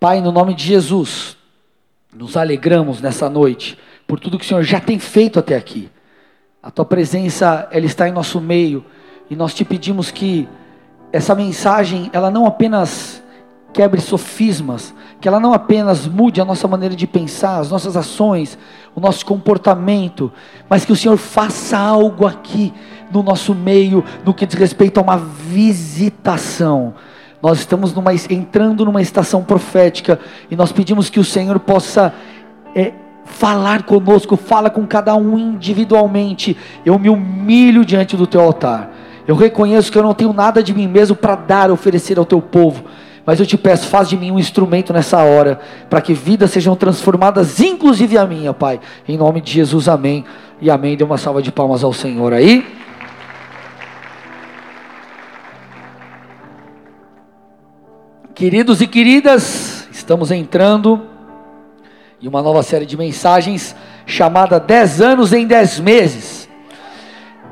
Pai, no nome de Jesus, nos alegramos nessa noite por tudo que o Senhor já tem feito até aqui. A tua presença, ela está em nosso meio e nós te pedimos que essa mensagem, ela não apenas quebre sofismas, que ela não apenas mude a nossa maneira de pensar, as nossas ações, o nosso comportamento, mas que o Senhor faça algo aqui no nosso meio, no que diz respeito a uma visitação. Nós estamos numa, entrando numa estação profética e nós pedimos que o Senhor possa é, falar conosco, fala com cada um individualmente. Eu me humilho diante do teu altar. Eu reconheço que eu não tenho nada de mim mesmo para dar, oferecer ao teu povo. Mas eu te peço, faz de mim um instrumento nessa hora, para que vidas sejam transformadas, inclusive a minha, Pai. Em nome de Jesus, amém. E amém. Dê uma salva de palmas ao Senhor aí. Queridos e queridas, estamos entrando em uma nova série de mensagens chamada 10 anos em 10 meses.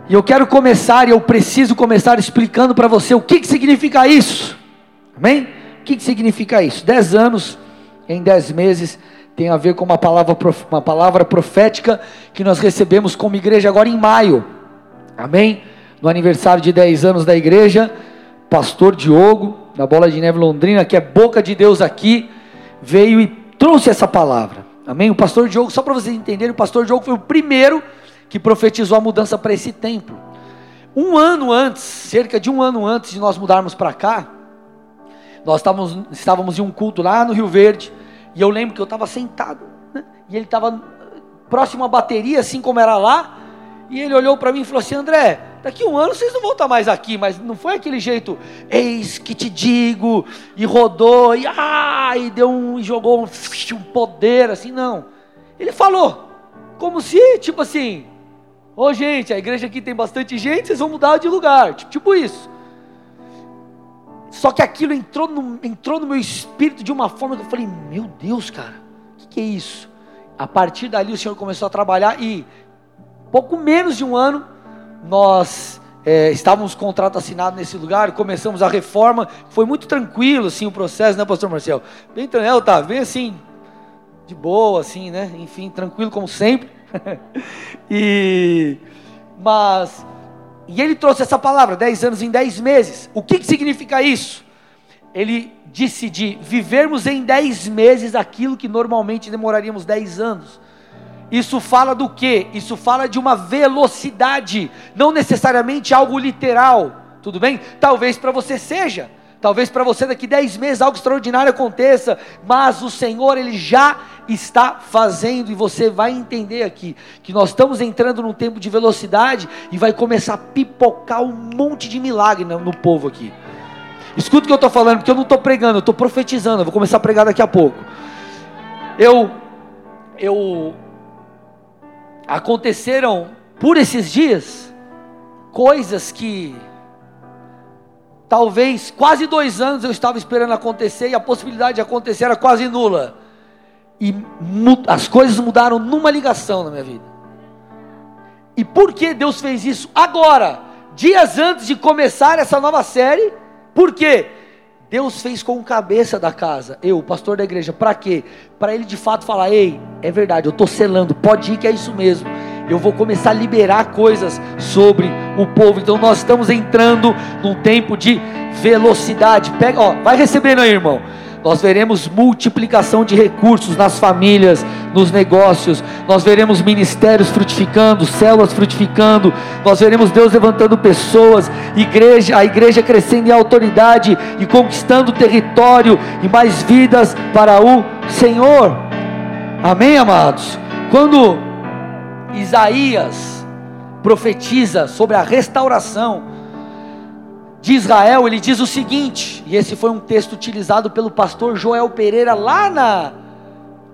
E eu quero começar, e eu preciso começar explicando para você o que, que significa isso. Amém? O que, que significa isso? 10 anos em 10 meses tem a ver com uma palavra, uma palavra profética que nós recebemos como igreja agora em maio. Amém? No aniversário de 10 anos da igreja, pastor Diogo, da Bola de Neve Londrina, que é boca de Deus aqui, veio e trouxe essa palavra. Amém? O pastor Diogo, só para vocês entenderem, o pastor Diogo foi o primeiro que profetizou a mudança para esse templo. Um ano antes, cerca de um ano antes de nós mudarmos para cá, nós estávamos, estávamos em um culto lá no Rio Verde, e eu lembro que eu estava sentado, né? e ele estava próximo à bateria, assim como era lá, e ele olhou para mim e falou assim: André, daqui um ano vocês não vão estar mais aqui, mas não foi aquele jeito, eis que te digo, e rodou, e, ah, e deu um, e jogou um, um poder, assim, não. Ele falou, como se, tipo assim, ô oh, gente, a igreja aqui tem bastante gente, vocês vão mudar de lugar, tipo, tipo isso. Só que aquilo entrou no, entrou no meu espírito de uma forma que eu falei, meu Deus, cara, o que, que é isso? A partir dali o Senhor começou a trabalhar e pouco menos de um ano nós é, estávamos contrato assinado nesse lugar, começamos a reforma, foi muito tranquilo assim o processo, né, pastor Marcelo? Bem tranquilo, tá, bem assim, de boa assim, né? Enfim, tranquilo como sempre. e mas e ele trouxe essa palavra, 10 anos em 10 meses. O que, que significa isso? Ele disse de vivermos em 10 meses aquilo que normalmente demoraríamos 10 anos. Isso fala do que? Isso fala de uma velocidade, não necessariamente algo literal, tudo bem? Talvez para você seja, talvez para você daqui 10 meses algo extraordinário aconteça, mas o Senhor ele já está fazendo e você vai entender aqui que nós estamos entrando num tempo de velocidade e vai começar a pipocar um monte de milagre no, povo aqui. Escuta o que eu estou falando, porque eu não estou pregando, eu estou profetizando, eu vou começar a pregar daqui a pouco. Eu, eu aconteceram por esses dias coisas que talvez quase dois anos eu estava esperando acontecer e a possibilidade de acontecer era quase nula. E as coisas mudaram numa ligação na minha vida. E por que Deus fez isso agora, dias antes de começar essa nova série? Por quê? Deus fez com o cabeça da casa, eu, pastor da igreja, para quê? Para ele de fato falar: ei, é verdade, eu estou selando, pode ir que é isso mesmo. Eu vou começar a liberar coisas sobre o povo. Então nós estamos entrando num tempo de velocidade. Pega, ó, vai recebendo aí, irmão nós veremos multiplicação de recursos nas famílias, nos negócios, nós veremos ministérios frutificando, células frutificando, nós veremos Deus levantando pessoas, igreja, a igreja crescendo em autoridade e conquistando território e mais vidas para o Senhor. Amém, amados? Quando Isaías profetiza sobre a restauração, de Israel, ele diz o seguinte, e esse foi um texto utilizado pelo pastor Joel Pereira lá na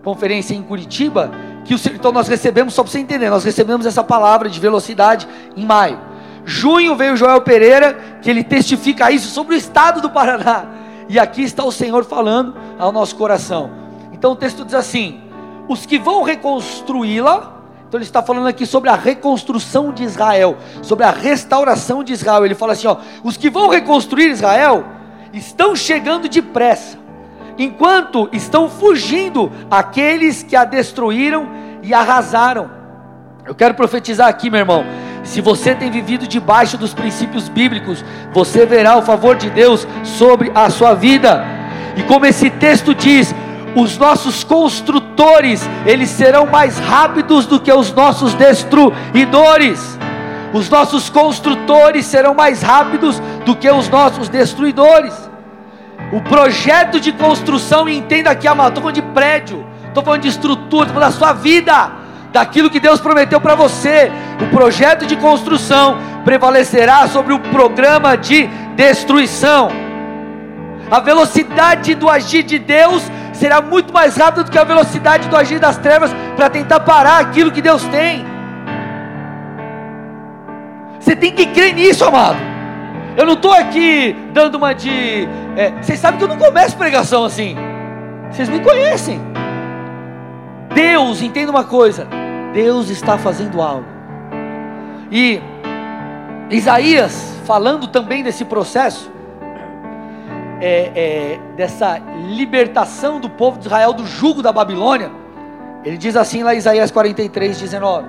conferência em Curitiba, que o, então nós recebemos, só para você entender, nós recebemos essa palavra de velocidade em maio. Junho veio Joel Pereira, que ele testifica isso sobre o estado do Paraná. E aqui está o Senhor falando ao nosso coração. Então o texto diz assim: os que vão reconstruí-la, então ele está falando aqui sobre a reconstrução de Israel, sobre a restauração de Israel. Ele fala assim: ó, os que vão reconstruir Israel estão chegando depressa. Enquanto estão fugindo aqueles que a destruíram e arrasaram. Eu quero profetizar aqui, meu irmão. Se você tem vivido debaixo dos princípios bíblicos, você verá o favor de Deus sobre a sua vida. E como esse texto diz, os nossos construtores, eles serão mais rápidos do que os nossos destruidores. Os nossos construtores serão mais rápidos do que os nossos destruidores. O projeto de construção, entenda aqui, amado, estou falando de prédio, estou falando de estrutura, estou falando da sua vida, daquilo que Deus prometeu para você. O projeto de construção prevalecerá sobre o programa de destruição. A velocidade do agir de Deus será muito mais rápida do que a velocidade do agir das trevas para tentar parar aquilo que Deus tem. Você tem que crer nisso, amado. Eu não estou aqui dando uma de. É, vocês sabem que eu não começo pregação assim. Vocês me conhecem. Deus, entenda uma coisa: Deus está fazendo algo. E Isaías, falando também desse processo, é, é, dessa libertação do povo de Israel do jugo da Babilônia, ele diz assim lá em Isaías 43, 19: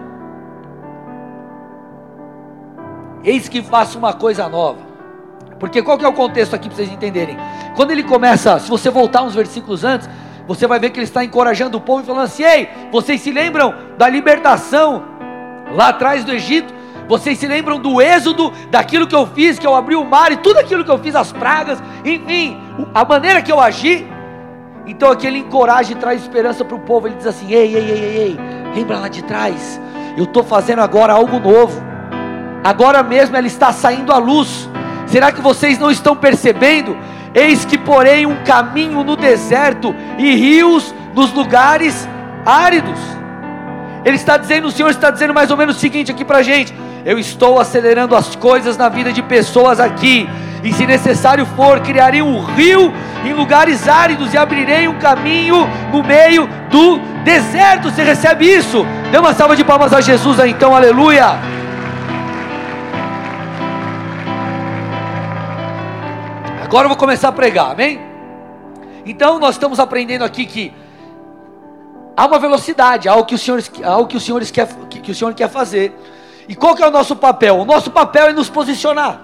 Eis que faço uma coisa nova. Porque qual que é o contexto aqui para vocês entenderem? Quando ele começa, se você voltar uns versículos antes, você vai ver que ele está encorajando o povo e falando assim: Ei, vocês se lembram da libertação lá atrás do Egito? Vocês se lembram do êxodo, daquilo que eu fiz, que eu abri o mar e tudo aquilo que eu fiz, as pragas, enfim, a maneira que eu agi? Então aqui ele encoraja e traz esperança para o povo. Ele diz assim: Ei, ei, ei, ei, ei, lembra lá de trás, eu estou fazendo agora algo novo. Agora mesmo ela está saindo à luz. Será que vocês não estão percebendo? Eis que porém um caminho no deserto e rios nos lugares áridos. Ele está dizendo, o Senhor está dizendo mais ou menos o seguinte aqui para a gente: eu estou acelerando as coisas na vida de pessoas aqui, e se necessário for, criarei um rio em lugares áridos e abrirei um caminho no meio do deserto. Você recebe isso? Dê uma salva de palmas a Jesus aí, então, aleluia. Agora eu vou começar a pregar, amém? Então nós estamos aprendendo aqui que há uma velocidade, há algo que o Senhor, algo que o Senhor quer, que, que o Senhor quer fazer. E qual que é o nosso papel? O nosso papel é nos posicionar.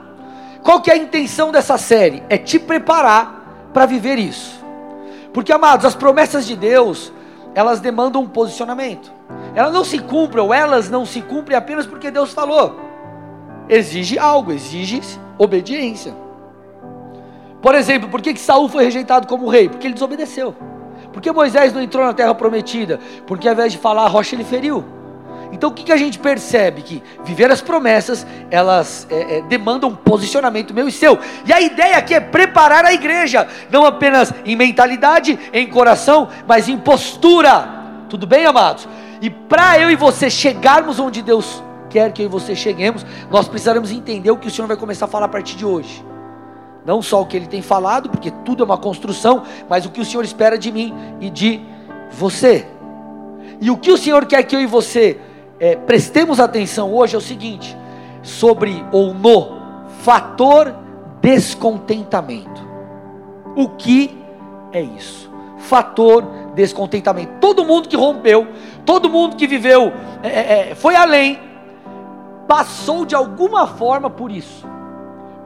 Qual que é a intenção dessa série? É te preparar para viver isso. Porque, amados, as promessas de Deus, elas demandam um posicionamento. Elas não se cumprem, ou elas não se cumprem apenas porque Deus falou. Exige algo, exige obediência. Por exemplo, por que, que Saul foi rejeitado como rei? Porque ele desobedeceu. Por que Moisés não entrou na terra prometida? Porque ao invés de falar a rocha, ele feriu. Então o que, que a gente percebe? Que viver as promessas, elas é, é, demandam um posicionamento meu e seu. E a ideia aqui é preparar a igreja, não apenas em mentalidade, em coração, mas em postura. Tudo bem, amados? E para eu e você chegarmos onde Deus quer que eu e você cheguemos, nós precisaremos entender o que o Senhor vai começar a falar a partir de hoje. Não só o que Ele tem falado, porque tudo é uma construção, mas o que o Senhor espera de mim e de você. E o que o Senhor quer que eu e você é, prestemos atenção hoje é o seguinte: sobre ou no fator descontentamento. O que é isso? Fator descontentamento. Todo mundo que rompeu, todo mundo que viveu, é, é, é, foi além, passou de alguma forma por isso,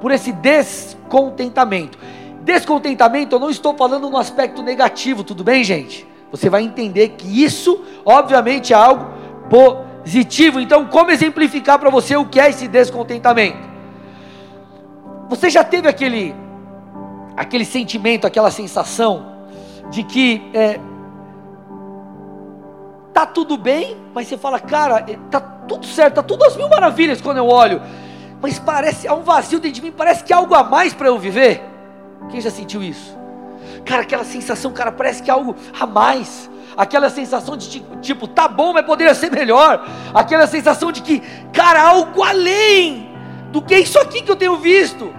por esse descontentamento. Descontentamento, eu não estou falando no aspecto negativo, tudo bem, gente? Você vai entender que isso, obviamente, é algo positivo. Então, como exemplificar para você o que é esse descontentamento? Você já teve aquele, aquele sentimento, aquela sensação de que é, tá tudo bem, mas você fala, cara, é, tá tudo certo, tá tudo às mil maravilhas quando eu olho, mas parece há um vazio dentro de mim, parece que há algo a mais para eu viver. Quem já sentiu isso? Cara, aquela sensação, cara, parece que há algo a mais aquela sensação de tipo, tipo, tá bom, mas poderia ser melhor, aquela sensação de que, cara, algo além do que isso aqui que eu tenho visto.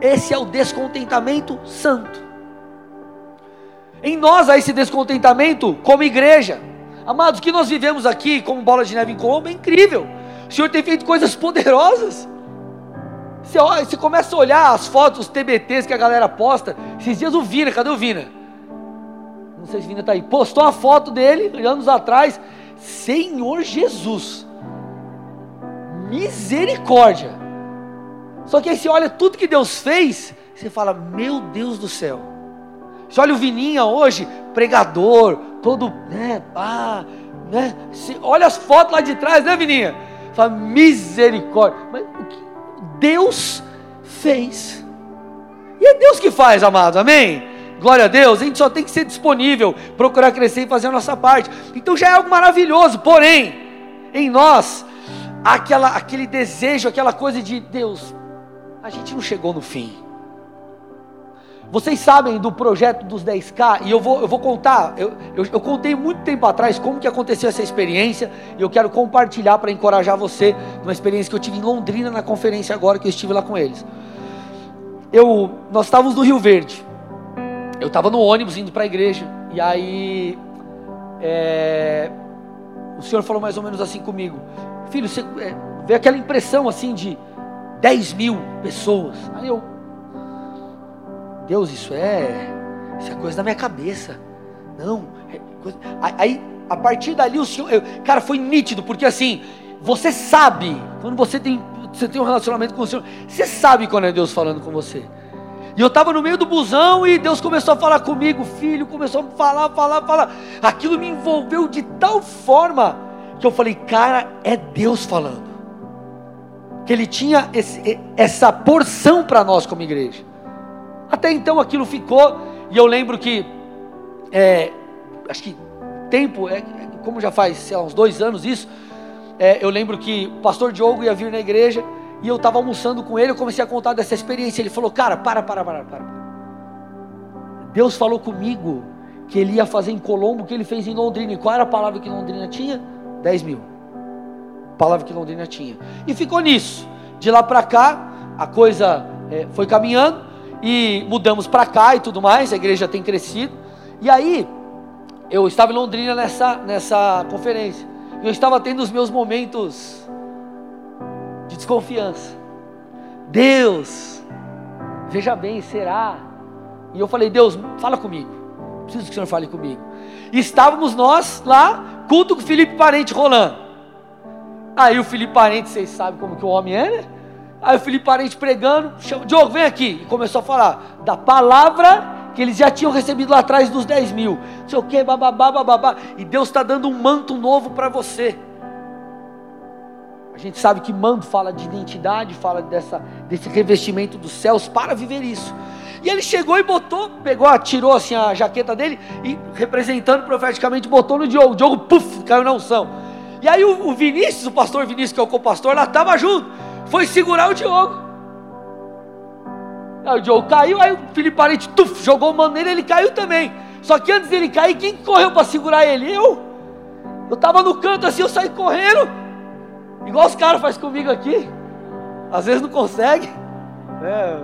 Esse é o descontentamento santo. Em nós há esse descontentamento como igreja. Amados, o que nós vivemos aqui como bola de neve em Colombo é incrível. O Senhor tem feito coisas poderosas. Você, olha, você começa a olhar as fotos, os TBTs que a galera posta. Esses dias o Vina, cadê o Vina? não sei se Vina está aí, postou a foto dele anos atrás. Senhor Jesus, misericórdia. Só que aí você olha tudo que Deus fez, você fala, meu Deus do céu. Você olha o Vininha hoje, pregador, todo, né, ah, né? Você olha as fotos lá de trás, né, Vininha? Fala, misericórdia. Mas o que Deus fez? E é Deus que faz, amados, amém? Glória a Deus, a gente só tem que ser disponível, procurar crescer e fazer a nossa parte. Então já é algo maravilhoso, porém, em nós, aquela, aquele desejo, aquela coisa de Deus, a gente não chegou no fim. Vocês sabem do projeto dos 10K, e eu vou, eu vou contar, eu, eu, eu contei muito tempo atrás como que aconteceu essa experiência, e eu quero compartilhar para encorajar você, numa experiência que eu tive em Londrina na conferência agora, que eu estive lá com eles. Eu, nós estávamos no Rio Verde, eu estava no ônibus indo para a igreja, e aí é, o Senhor falou mais ou menos assim comigo: Filho, você é, vê aquela impressão assim de 10 mil pessoas. Aí eu, Deus, isso é, isso é coisa da minha cabeça. Não, é coisa, aí a partir dali o Senhor, eu, cara, foi nítido, porque assim, você sabe, quando você tem, você tem um relacionamento com o Senhor, você sabe quando é Deus falando com você. E eu estava no meio do busão e Deus começou a falar comigo, filho, começou a falar, falar, falar. Aquilo me envolveu de tal forma que eu falei, cara, é Deus falando. Que Ele tinha esse, essa porção para nós como igreja. Até então aquilo ficou, e eu lembro que, é, acho que tempo, é, como já faz, sei lá, uns dois anos isso, é, eu lembro que o pastor Diogo ia vir na igreja e eu estava almoçando com ele, eu comecei a contar dessa experiência. Ele falou: Cara, para, para, para, para. Deus falou comigo que ele ia fazer em Colombo o que ele fez em Londrina. E qual era a palavra que Londrina tinha? 10 mil. Palavra que Londrina tinha. E ficou nisso. De lá para cá, a coisa é, foi caminhando e mudamos para cá e tudo mais. A igreja tem crescido. E aí, eu estava em Londrina nessa, nessa conferência. E eu estava tendo os meus momentos de desconfiança. Deus, veja bem, será? E eu falei, Deus, fala comigo. Preciso que o Senhor fale comigo. E estávamos nós lá, culto com o Felipe Parente rolando. Aí o Felipe Parente, vocês sabem como que o homem é, né? Aí o Felipe Parente pregando, chama, Diogo, vem aqui. E começou a falar da palavra que eles já tinham recebido lá atrás dos 10 mil. Não sei o que, bababá, bababá. E Deus está dando um manto novo para você. A gente sabe que mando fala de identidade, fala dessa, desse revestimento dos céus para viver isso. E ele chegou e botou, pegou, tirou assim a jaqueta dele e representando profeticamente botou no Diogo. O Diogo, puf, caiu na unção. E aí o, o Vinícius, o pastor Vinícius, que é o co-pastor, lá estava junto, foi segurar o Diogo. Aí o Diogo caiu, aí o Felipe Parente tuf, jogou o mano nele, ele caiu também. Só que antes dele cair, quem correu para segurar ele? Eu. Eu estava no canto assim, eu saí correndo. Igual os caras fazem comigo aqui. Às vezes não consegue. Né?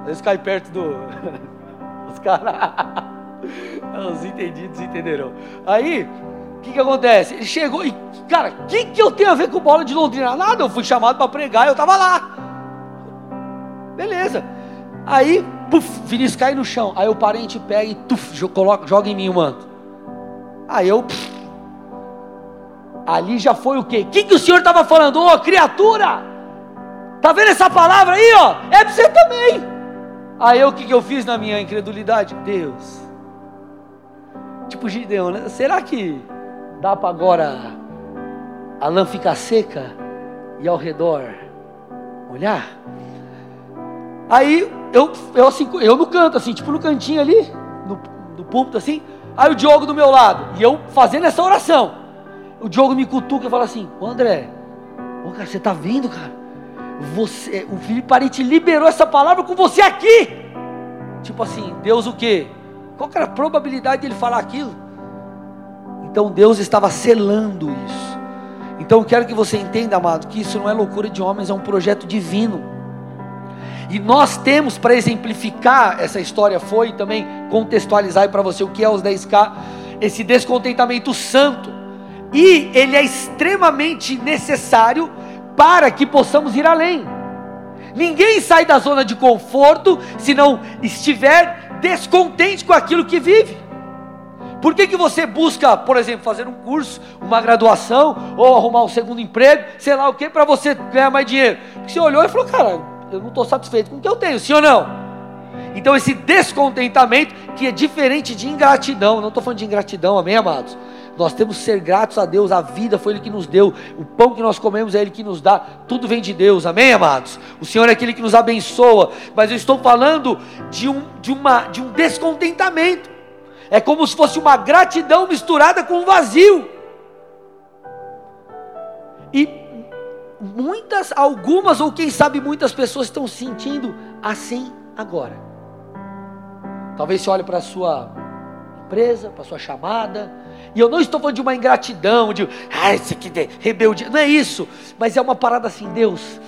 Às vezes cai perto do. Os caras. Os entendidos entenderão. Aí, que, que acontece? Ele chegou e, cara, o que, que eu tenho a ver com bola de Londrina? Nada, eu fui chamado para pregar eu estava lá. Beleza. Aí, puf, Vinícius cai no chão. Aí o parente pega e tuf, joga, joga em mim o manto. Aí eu, puf, Ali já foi o quê? O que, que o Senhor estava falando? Ô, oh, criatura! Tá vendo essa palavra aí, ó? É para você também. Aí eu, o que, que eu fiz na minha incredulidade? Deus. Tipo Gideão, né? Será que dá para agora a lã ficar seca e ao redor olhar? Aí eu, eu assim, eu no canto, assim, tipo no cantinho ali, no, no púlpito assim. Aí o Diogo do meu lado, e eu fazendo essa oração o Diogo me cutuca e fala assim: Ô André, ô cara, você está vendo, cara? Você, o Felipe Parente liberou essa palavra com você aqui. Tipo assim, Deus o quê? Qual era a probabilidade de ele falar aquilo? Então Deus estava selando isso. Então eu quero que você entenda, amado, que isso não é loucura de homens, é um projeto divino. E nós temos para exemplificar essa história foi também contextualizar para você o que é os 10K, esse descontentamento santo e ele é extremamente necessário para que possamos ir além. Ninguém sai da zona de conforto se não estiver descontente com aquilo que vive. Por que, que você busca, por exemplo, fazer um curso, uma graduação, ou arrumar um segundo emprego, sei lá o que, para você ganhar mais dinheiro? Porque você olhou e falou, cara, eu não estou satisfeito com o que eu tenho, sim ou não? Então esse descontentamento, que é diferente de ingratidão, não estou falando de ingratidão, amém, amados? Nós temos que ser gratos a Deus, a vida foi Ele que nos deu, o pão que nós comemos é Ele que nos dá, tudo vem de Deus, amém, amados? O Senhor é aquele que nos abençoa, mas eu estou falando de um, de uma, de um descontentamento, é como se fosse uma gratidão misturada com um vazio, e muitas, algumas ou quem sabe muitas pessoas estão sentindo assim agora. Talvez você olhe para a sua empresa, para a sua chamada, e eu não estou falando de uma ingratidão, de, ah, isso aqui é rebeldia. Não é isso. Mas é uma parada assim, Deus.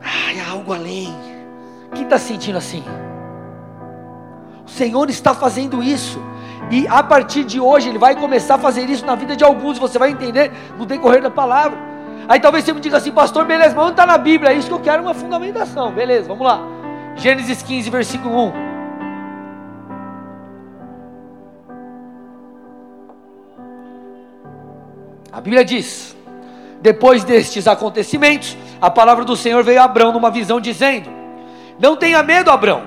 Ai, há algo além. Quem está sentindo assim? Senhor está fazendo isso. E a partir de hoje Ele vai começar a fazer isso na vida de alguns. Você vai entender no decorrer da palavra. Aí talvez você me diga assim, pastor, beleza, mas não está na Bíblia? É isso que eu quero uma fundamentação. Beleza, vamos lá. Gênesis 15, versículo 1. A Bíblia diz: depois destes acontecimentos, a palavra do Senhor veio a Abrão numa visão, dizendo: Não tenha medo, Abrão,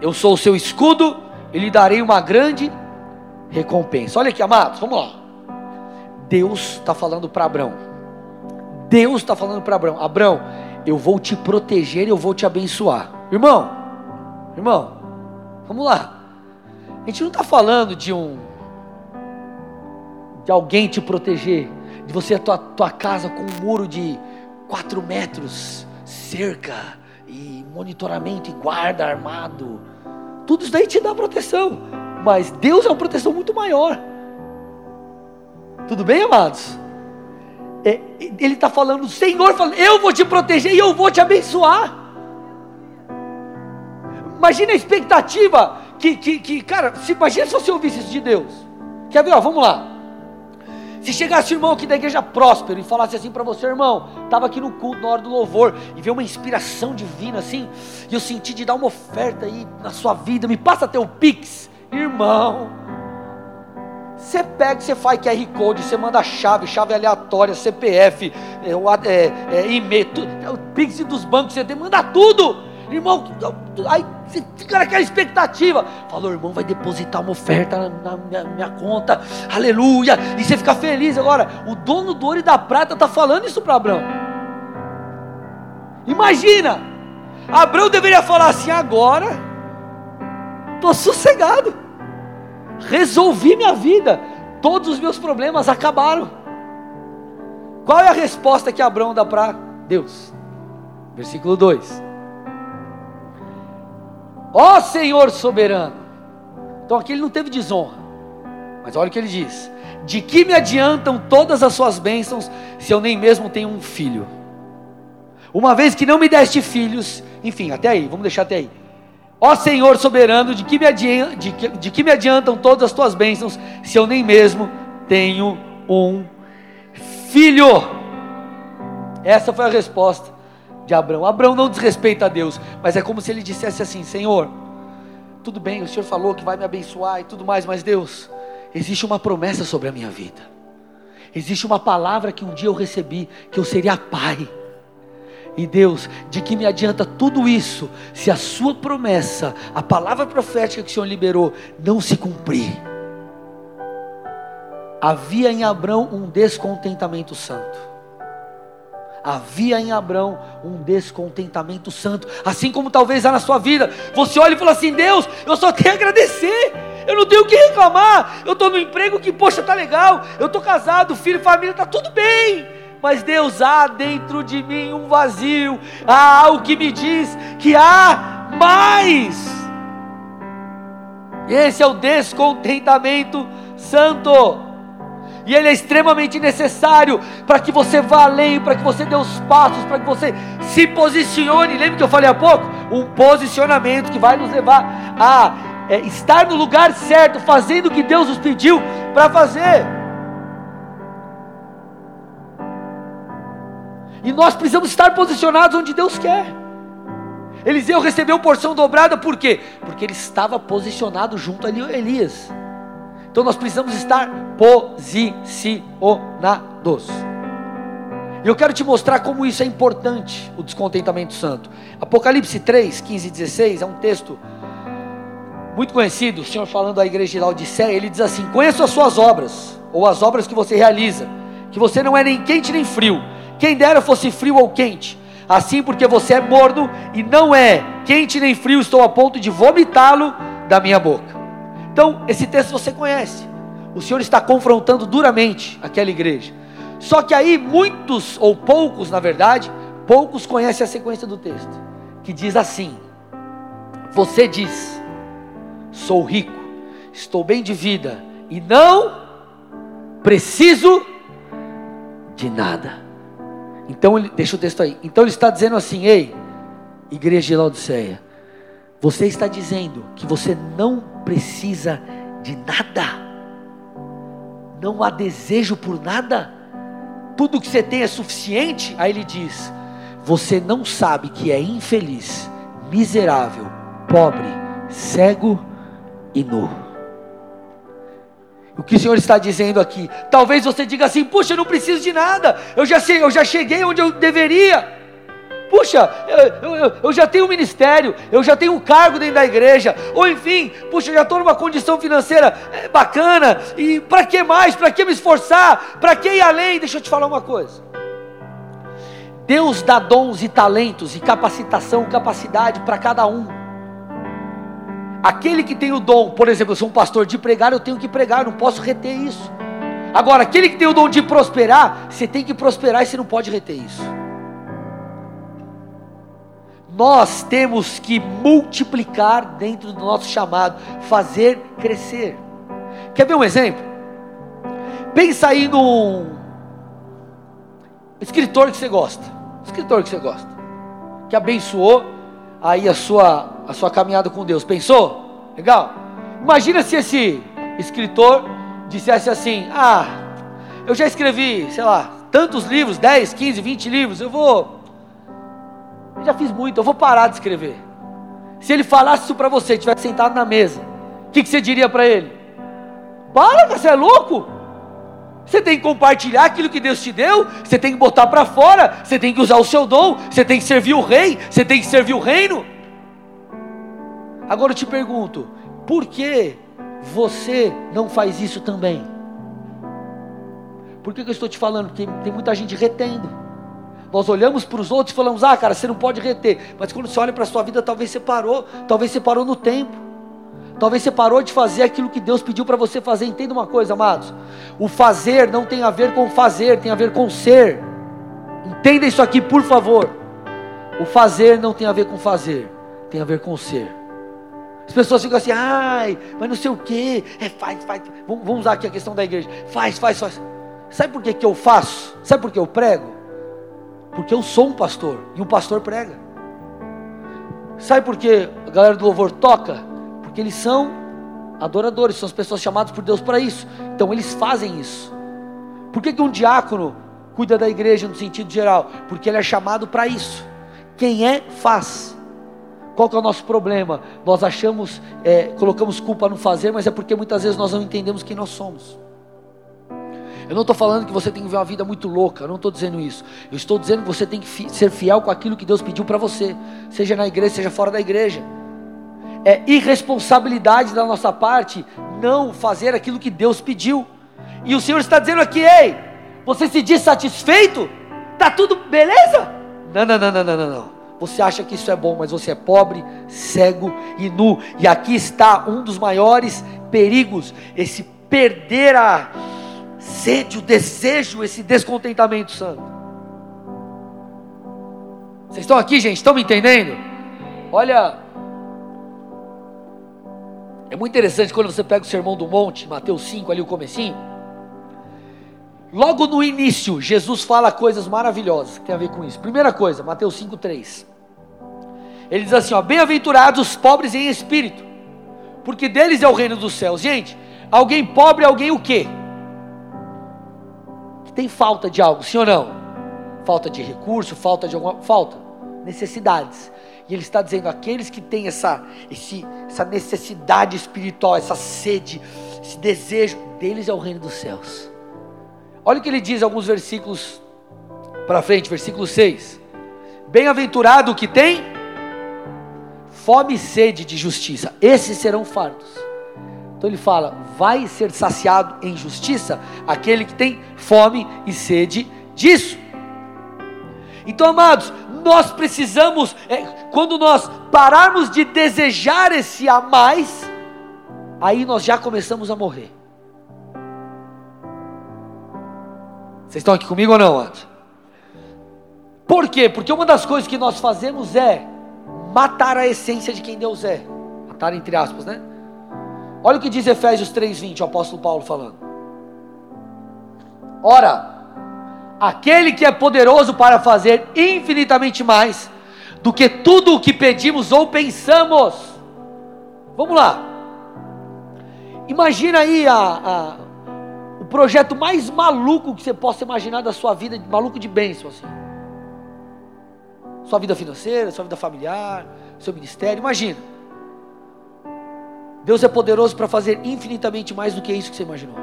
eu sou o seu escudo e lhe darei uma grande recompensa. Olha aqui, amados, vamos lá. Deus está falando para Abrão. Deus está falando para Abrão: Abrão, eu vou te proteger eu vou te abençoar. Irmão, irmão, vamos lá. A gente não está falando de um de alguém te proteger de você a tua, tua casa com um muro de 4 metros, cerca e monitoramento e guarda armado. Tudo isso daí te dá proteção, mas Deus é uma proteção muito maior. Tudo bem, amados? É, ele está falando, o Senhor falando, eu vou te proteger e eu vou te abençoar. Imagina a expectativa que, que, que cara, se, imagina se você ouvisse isso de Deus. Quer ver? Ó, vamos lá. Se chegasse irmão aqui da igreja próspero e falasse assim para você, irmão, estava aqui no culto na hora do louvor e veio uma inspiração divina assim, e eu senti de dar uma oferta aí na sua vida, me passa teu Pix, irmão. Você pega, você faz QR Code, você manda chave, chave aleatória, CPF, é, é, é, e-mail, é, o Pix dos bancos, você manda tudo. Irmão, aí você fica naquela expectativa. Falou, irmão, vai depositar uma oferta na, minha, minha, conta. Aleluia. E você fica feliz. Agora, o dono do ouro e da prata está falando isso para Abraão. Imagina. Abraão deveria falar assim: agora estou sossegado. Resolvi minha vida. Todos os meus problemas acabaram. Qual é a resposta que Abraão dá para Deus? Versículo 2. Ó Senhor soberano. Então aqui ele não teve desonra. Mas olha o que ele diz: De que me adiantam todas as suas bênçãos se eu nem mesmo tenho um filho? Uma vez que não me deste filhos, enfim, até aí, vamos deixar até aí. Ó Senhor soberano, de que, me adiantam, de, que, de que me adiantam todas as tuas bênçãos se eu nem mesmo tenho um filho? Essa foi a resposta de Abraão. Abraão não desrespeita a Deus, mas é como se ele dissesse assim: Senhor, tudo bem, o Senhor falou que vai me abençoar e tudo mais, mas Deus, existe uma promessa sobre a minha vida, existe uma palavra que um dia eu recebi, que eu seria pai. E Deus, de que me adianta tudo isso, se a Sua promessa, a palavra profética que o Senhor liberou, não se cumprir? Havia em Abraão um descontentamento santo havia em Abraão um descontentamento santo, assim como talvez há na sua vida. Você olha e fala assim: Deus, eu só tenho a agradecer. Eu não tenho o que reclamar. Eu estou no emprego que, poxa, tá legal. Eu estou casado, filho, família, está tudo bem. Mas Deus, há dentro de mim um vazio. Há algo que me diz que há mais. Esse é o descontentamento santo e ele é extremamente necessário para que você vá além, para que você dê os passos, para que você se posicione. Lembra que eu falei há pouco? Um posicionamento que vai nos levar a é, estar no lugar certo, fazendo o que Deus nos pediu para fazer. E nós precisamos estar posicionados onde Deus quer. Eliseu recebeu porção dobrada por quê? Porque ele estava posicionado junto a Elias. Então nós precisamos estar posicionados. E eu quero te mostrar como isso é importante, o descontentamento santo. Apocalipse 3, 15 e 16 é um texto muito conhecido, o Senhor falando à igreja de Laodiceia, ele diz assim: Conheço as suas obras, ou as obras que você realiza, que você não é nem quente nem frio. Quem dera fosse frio ou quente. Assim, porque você é morno e não é quente nem frio, estou a ponto de vomitá-lo da minha boca. Então, esse texto você conhece. O Senhor está confrontando duramente aquela igreja. Só que aí muitos, ou poucos na verdade, poucos conhecem a sequência do texto, que diz assim: Você diz, sou rico, estou bem de vida e não preciso de nada. Então, ele, deixa o texto aí. Então ele está dizendo assim: Ei, igreja de Laodiceia, você está dizendo que você não precisa de nada, não há desejo por nada tudo que você tem é suficiente? Aí ele diz: Você não sabe que é infeliz, miserável, pobre, cego e nu. O que o Senhor está dizendo aqui? Talvez você diga assim: Puxa, eu não preciso de nada, eu já sei, eu já cheguei onde eu deveria. Puxa, eu, eu, eu, já tenho um ministério, eu já tenho um cargo dentro da igreja, ou enfim, puxa, já estou numa condição financeira é, bacana, e para que mais? Para que me esforçar? Para que ir além? Deixa eu te falar uma coisa. Deus dá dons e talentos e capacitação, capacidade para cada um. Aquele que tem o dom, por exemplo, eu sou um pastor de pregar, eu tenho que pregar, não posso reter isso. Agora, aquele que tem o dom de prosperar, você tem que prosperar e você não pode reter isso nós temos que multiplicar dentro do nosso chamado, fazer crescer. Quer ver um exemplo? Pensa aí num escritor que você gosta, escritor que você gosta, que abençoou aí a sua a sua caminhada com Deus. Pensou? Legal? Imagina se esse escritor dissesse assim: "Ah, eu já escrevi, sei lá, tantos livros, 10, 15, 20 livros, eu vou eu já fiz muito, eu vou parar de escrever. Se ele falasse isso para você, tivesse sentado na mesa, o que, que você diria para ele? Para, você é louco? Você tem que compartilhar aquilo que Deus te deu, você tem que botar para fora, você tem que usar o seu dom, você tem que servir o rei, você tem que servir o reino. Agora eu te pergunto, por que você não faz isso também? Por que, que eu estou te falando? Porque tem muita gente retendo. Nós olhamos para os outros e falamos: ah, cara, você não pode reter. Mas quando você olha para a sua vida, talvez você parou, talvez você parou no tempo. Talvez você parou de fazer aquilo que Deus pediu para você fazer. Entenda uma coisa, amados: o fazer não tem a ver com fazer, tem a ver com ser. Entenda isso aqui, por favor. O fazer não tem a ver com fazer, tem a ver com ser. As pessoas ficam assim, ai, mas não sei o que, é, faz, faz. Vamos usar aqui a questão da igreja. Faz, faz, faz. Sabe por que, que eu faço? Sabe por que eu prego? Porque eu sou um pastor e um pastor prega. Sabe por que a galera do louvor toca? Porque eles são adoradores, são as pessoas chamadas por Deus para isso. Então eles fazem isso. Por que, que um diácono cuida da igreja no sentido geral? Porque ele é chamado para isso. Quem é, faz. Qual que é o nosso problema? Nós achamos, é, colocamos culpa no fazer, mas é porque muitas vezes nós não entendemos quem nós somos. Eu não estou falando que você tem que viver uma vida muito louca, eu não estou dizendo isso. Eu estou dizendo que você tem que ser fiel com aquilo que Deus pediu para você, seja na igreja, seja fora da igreja. É irresponsabilidade da nossa parte não fazer aquilo que Deus pediu. E o Senhor está dizendo aqui: ei, você se diz satisfeito? Está tudo beleza? Não, não, não, não, não, não, não. Você acha que isso é bom, mas você é pobre, cego e nu. E aqui está um dos maiores perigos: esse perder a sede, o desejo, esse descontentamento santo. Vocês estão aqui, gente? Estão me entendendo? Olha, é muito interessante quando você pega o Sermão do Monte, Mateus 5, ali o comecinho. Logo no início, Jesus fala coisas maravilhosas que tem a ver com isso. Primeira coisa, Mateus 5, 3. Ele diz assim: ó, bem-aventurados os pobres em espírito, porque deles é o reino dos céus. Gente, alguém pobre é alguém o quê? Tem falta de algo, sim ou não? Falta de recurso, falta de alguma. Falta. Necessidades. E ele está dizendo: aqueles que têm essa, esse, essa necessidade espiritual, essa sede, esse desejo deles é o reino dos céus. Olha o que ele diz alguns versículos para frente, versículo 6. Bem-aventurado o que tem fome e sede de justiça, esses serão fartos. Então ele fala: vai ser saciado em justiça aquele que tem fome e sede disso. Então, amados, nós precisamos, é, quando nós pararmos de desejar esse a mais, aí nós já começamos a morrer. Vocês estão aqui comigo ou não, amados? Por quê? Porque uma das coisas que nós fazemos é matar a essência de quem Deus é. Matar entre aspas, né? Olha o que diz Efésios 3:20, o apóstolo Paulo falando. Ora, aquele que é poderoso para fazer infinitamente mais do que tudo o que pedimos ou pensamos. Vamos lá. Imagina aí a, a, o projeto mais maluco que você possa imaginar da sua vida, maluco de bênção assim sua vida financeira, sua vida familiar, seu ministério. Imagina. Deus é poderoso para fazer infinitamente mais do que isso que você imaginou.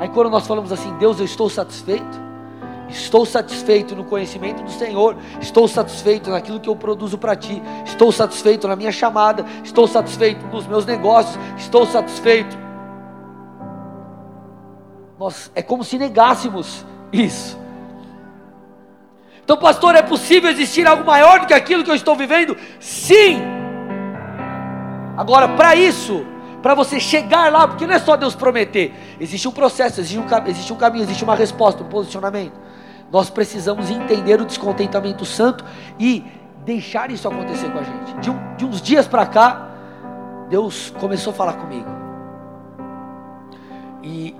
Aí quando nós falamos assim, Deus, eu estou satisfeito, estou satisfeito no conhecimento do Senhor, estou satisfeito naquilo que eu produzo para ti, estou satisfeito na minha chamada, estou satisfeito nos meus negócios, estou satisfeito. Nós, é como se negássemos isso. Então, pastor, é possível existir algo maior do que aquilo que eu estou vivendo? Sim. Agora, para isso, para você chegar lá, porque não é só Deus prometer, existe um processo, existe um, existe um caminho, existe uma resposta, um posicionamento. Nós precisamos entender o descontentamento santo e deixar isso acontecer com a gente. De, um, de uns dias para cá, Deus começou a falar comigo. E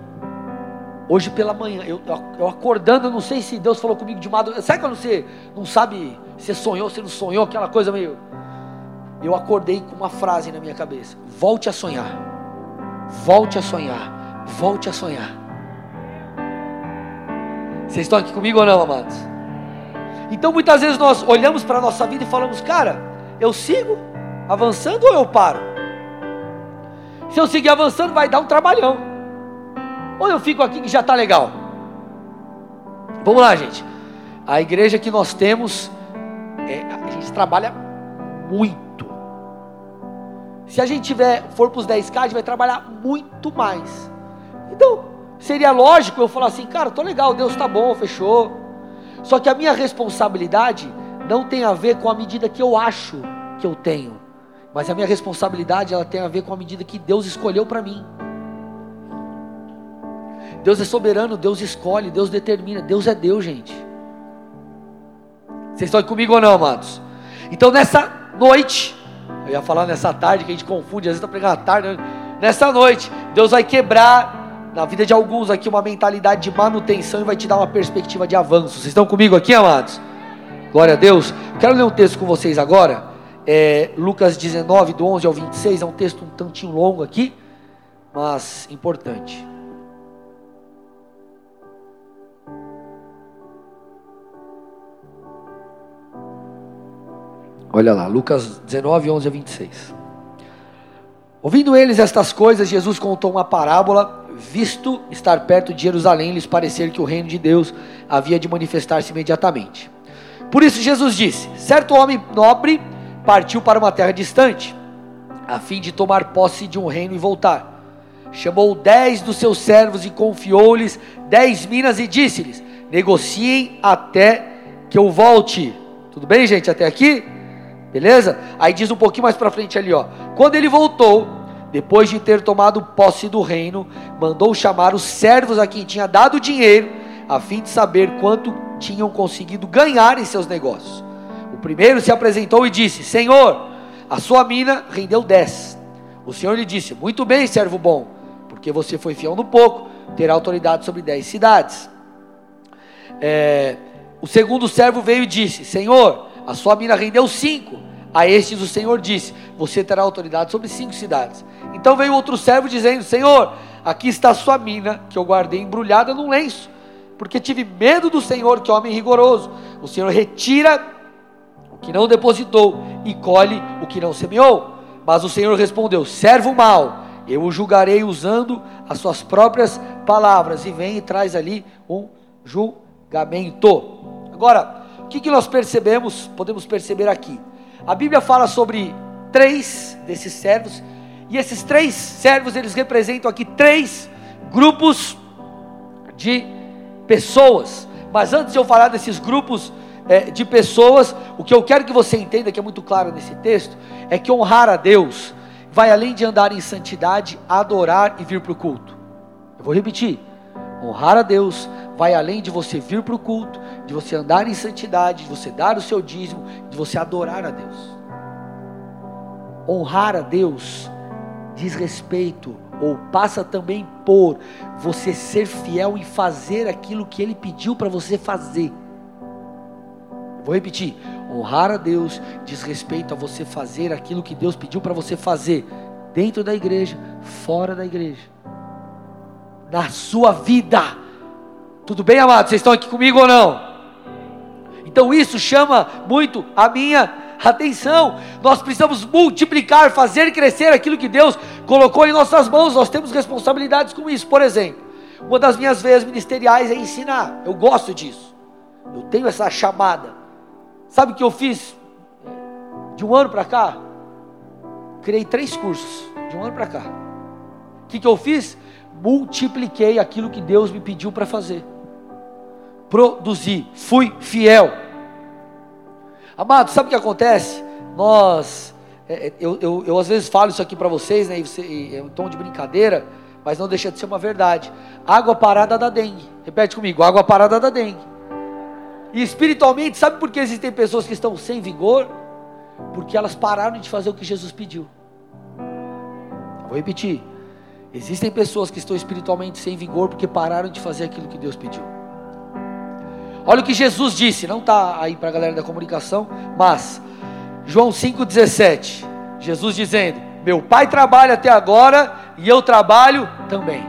Hoje pela manhã, eu, eu acordando, não sei se Deus falou comigo de madrugada. Sabe quando você não sabe se sonhou, se não sonhou, aquela coisa meio. Eu acordei com uma frase na minha cabeça: Volte a sonhar. Volte a sonhar. Volte a sonhar. Vocês estão aqui comigo ou não, amados? Então muitas vezes nós olhamos para a nossa vida e falamos: Cara, eu sigo avançando ou eu paro? Se eu seguir avançando, vai dar um trabalhão. Ou eu fico aqui que já está legal? Vamos lá, gente. A igreja que nós temos, é, a gente trabalha muito. Se a gente tiver, for para os 10K, a gente vai trabalhar muito mais. Então, seria lógico eu falar assim, cara, tô legal, Deus está bom, fechou. Só que a minha responsabilidade não tem a ver com a medida que eu acho que eu tenho, mas a minha responsabilidade ela tem a ver com a medida que Deus escolheu para mim. Deus é soberano, Deus escolhe, Deus determina. Deus é Deus, gente. Vocês estão comigo ou não, amados? Então nessa noite, eu ia falar nessa tarde, que a gente confunde, às vezes está pregando à tarde. Né? Nessa noite, Deus vai quebrar na vida de alguns aqui uma mentalidade de manutenção e vai te dar uma perspectiva de avanço. Vocês estão comigo aqui, amados? Glória a Deus. Quero ler um texto com vocês agora. É, Lucas 19, do 11 ao 26. É um texto um tantinho longo aqui, mas importante. Olha lá, Lucas 19, 11 a 26. Ouvindo eles estas coisas, Jesus contou uma parábola, visto estar perto de Jerusalém, lhes parecer que o reino de Deus havia de manifestar-se imediatamente. Por isso Jesus disse: Certo homem nobre partiu para uma terra distante, a fim de tomar posse de um reino e voltar. Chamou dez dos seus servos e confiou-lhes dez minas e disse-lhes: Negociem até que eu volte. Tudo bem, gente, até aqui? Beleza? Aí diz um pouquinho mais para frente ali, ó. Quando ele voltou, depois de ter tomado posse do reino, mandou chamar os servos a quem tinha dado dinheiro, a fim de saber quanto tinham conseguido ganhar em seus negócios. O primeiro se apresentou e disse: Senhor, a sua mina rendeu dez. O Senhor lhe disse: Muito bem, servo bom, porque você foi fiel no pouco, terá autoridade sobre dez cidades. É, o segundo servo veio e disse: Senhor, a sua mina rendeu cinco. A estes o Senhor disse: Você terá autoridade sobre cinco cidades. Então veio outro servo dizendo: Senhor, aqui está a sua mina, que eu guardei embrulhada num lenço, porque tive medo do Senhor, que é homem rigoroso. O Senhor retira o que não depositou e colhe o que não semeou. Mas o Senhor respondeu: Servo mau eu o julgarei usando as suas próprias palavras. E vem e traz ali um julgamento. Agora, que, que nós percebemos, podemos perceber aqui? A Bíblia fala sobre três desses servos, e esses três servos, eles representam aqui três grupos de pessoas. Mas antes de eu falar desses grupos é, de pessoas, o que eu quero que você entenda, que é muito claro nesse texto, é que honrar a Deus vai além de andar em santidade, adorar e vir para o culto. Eu vou repetir: honrar a Deus vai além de você vir para o culto, de você andar em santidade, de você dar o seu dízimo, de você adorar a Deus. Honrar a Deus diz respeito ou passa também por você ser fiel em fazer aquilo que Ele pediu para você fazer. Vou repetir: honrar a Deus diz respeito a você fazer aquilo que Deus pediu para você fazer, dentro da igreja, fora da igreja, na sua vida. Tudo bem, amados? Vocês estão aqui comigo ou não? Então isso chama muito a minha atenção. Nós precisamos multiplicar, fazer crescer aquilo que Deus colocou em nossas mãos. Nós temos responsabilidades com isso. Por exemplo, uma das minhas veias ministeriais é ensinar. Eu gosto disso. Eu tenho essa chamada. Sabe o que eu fiz de um ano para cá? Criei três cursos de um ano para cá. O que, que eu fiz? Multipliquei aquilo que Deus me pediu para fazer. Produzi, fui fiel. Amado, sabe o que acontece? Nós, é, é, eu, eu, eu, às vezes falo isso aqui para vocês, né? é um tom de brincadeira, mas não deixa de ser uma verdade. Água parada da dengue. Repete comigo: água parada da dengue. E espiritualmente, sabe por que existem pessoas que estão sem vigor? Porque elas pararam de fazer o que Jesus pediu. Vou repetir. Existem pessoas que estão espiritualmente sem vigor porque pararam de fazer aquilo que Deus pediu. Olha o que Jesus disse, não está aí para a galera da comunicação, mas João 5,17, Jesus dizendo: Meu pai trabalha até agora e eu trabalho também.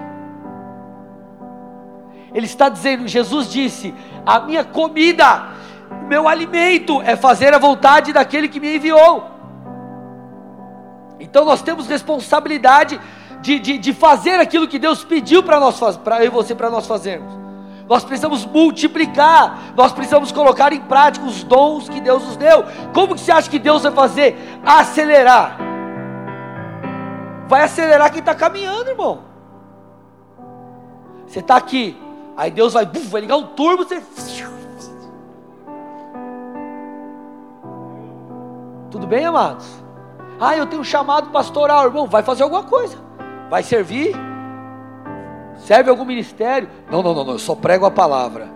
Ele está dizendo, Jesus disse: a minha comida, o meu alimento é fazer a vontade daquele que me enviou. Então nós temos responsabilidade de, de, de fazer aquilo que Deus pediu para nós, para eu e você, para nós fazermos. Nós precisamos multiplicar, nós precisamos colocar em prática os dons que Deus nos deu. Como que você acha que Deus vai fazer? Acelerar. Vai acelerar quem está caminhando, irmão. Você está aqui, Aí Deus vai, buf, vai ligar um turbo, você. Tudo bem, amados? Ah, eu tenho um chamado pastoral, irmão. Vai fazer alguma coisa. Vai servir. Serve algum ministério. Não, não, não, não. Eu só prego a palavra.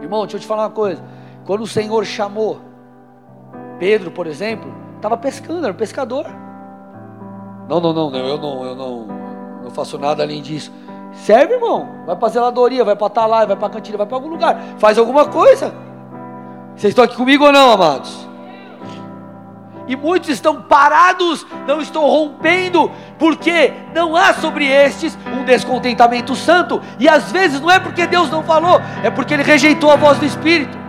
Irmão, deixa eu te falar uma coisa. Quando o Senhor chamou Pedro, por exemplo, estava pescando, era um pescador. Não, não, não, não, eu não, eu não, não faço nada além disso. Serve, irmão. Vai para zeladoria, vai para Atalai, vai para cantina, vai para algum lugar. Faz alguma coisa. Vocês estão aqui comigo ou não, amados? E muitos estão parados, não estão rompendo, porque não há sobre estes um descontentamento santo. E às vezes não é porque Deus não falou, é porque ele rejeitou a voz do Espírito.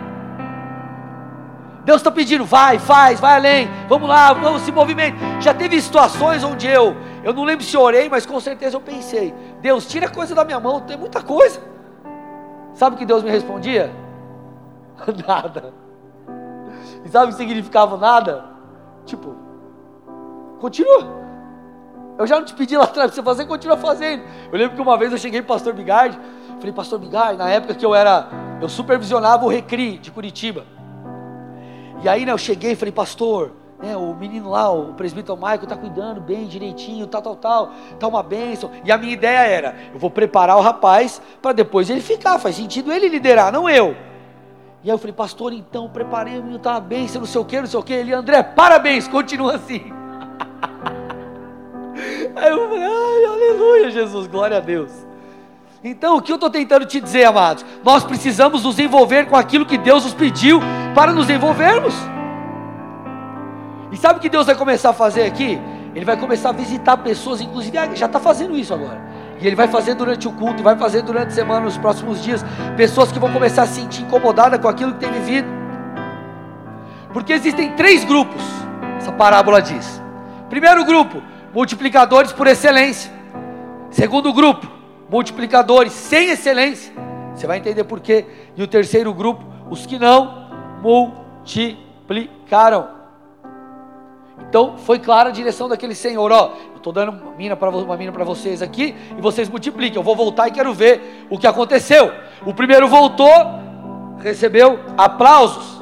Deus está pedindo, vai, faz, vai além, vamos lá, vamos se movimentar. Já teve situações onde eu eu não lembro se orei, mas com certeza eu pensei: Deus, tira coisa da minha mão, tem muita coisa. Sabe o que Deus me respondia? nada. E sabe o que significava nada? Tipo, continua. Eu já não te pedi lá atrás para você fazer, continua fazendo. Eu lembro que uma vez eu cheguei para o pastor Bigard, falei, pastor Bigard, na época que eu era, eu supervisionava o Recri de Curitiba. E aí, né, eu cheguei e falei, pastor, né, o menino lá, o presbítero Michael, está cuidando bem, direitinho, tal, tal, tal, está uma bênção. E a minha ideia era: eu vou preparar o rapaz para depois ele ficar, faz sentido ele liderar, não eu. E aí eu falei, pastor, então, preparei, o menino está uma bênção, não sei o que, não sei o que. Ele, André, parabéns, continua assim. aí eu falei, ai, aleluia, Jesus, glória a Deus. Então, o que eu estou tentando te dizer, amados? Nós precisamos nos envolver com aquilo que Deus nos pediu para nos envolvermos. E sabe o que Deus vai começar a fazer aqui? Ele vai começar a visitar pessoas, inclusive já está fazendo isso agora. E ele vai fazer durante o culto, vai fazer durante a semana, nos próximos dias, pessoas que vão começar a se sentir incomodadas com aquilo que tem vivido. Porque existem três grupos, essa parábola diz. Primeiro grupo, multiplicadores por excelência. Segundo grupo, multiplicadores sem excelência. Você vai entender por quê. E o terceiro grupo, os que não multiplicaram. Então foi clara a direção daquele senhor, ó. Eu estou dando uma mina para uma mina para vocês aqui e vocês multipliquem. Eu vou voltar e quero ver o que aconteceu. O primeiro voltou, recebeu aplausos.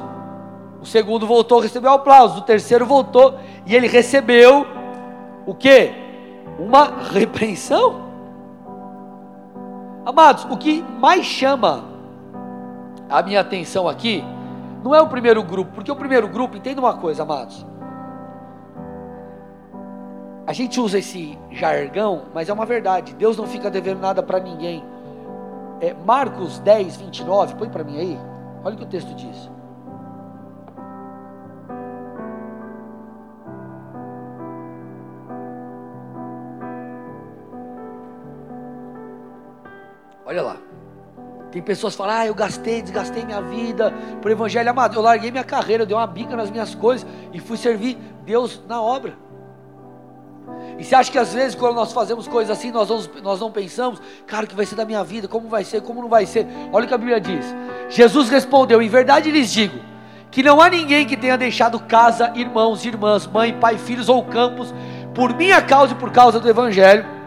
O segundo voltou, recebeu aplausos. O terceiro voltou e ele recebeu o que? Uma repreensão. Amados, o que mais chama a minha atenção aqui não é o primeiro grupo, porque o primeiro grupo, entenda uma coisa, amados. A gente usa esse jargão, mas é uma verdade. Deus não fica devendo nada para ninguém. É, Marcos 10, 29, põe para mim aí. Olha o que o texto diz. Olha lá. Tem pessoas que falam, ah, eu gastei, desgastei minha vida por evangelho amado. Eu larguei minha carreira, eu dei uma bica nas minhas coisas e fui servir Deus na obra. E você acha que às vezes, quando nós fazemos coisas assim, nós, vamos, nós não pensamos, cara, o que vai ser da minha vida? Como vai ser? Como não vai ser? Olha o que a Bíblia diz. Jesus respondeu: Em verdade lhes digo, que não há ninguém que tenha deixado casa, irmãos, irmãs, mãe, pai, filhos ou campos, por minha causa e por causa do Evangelho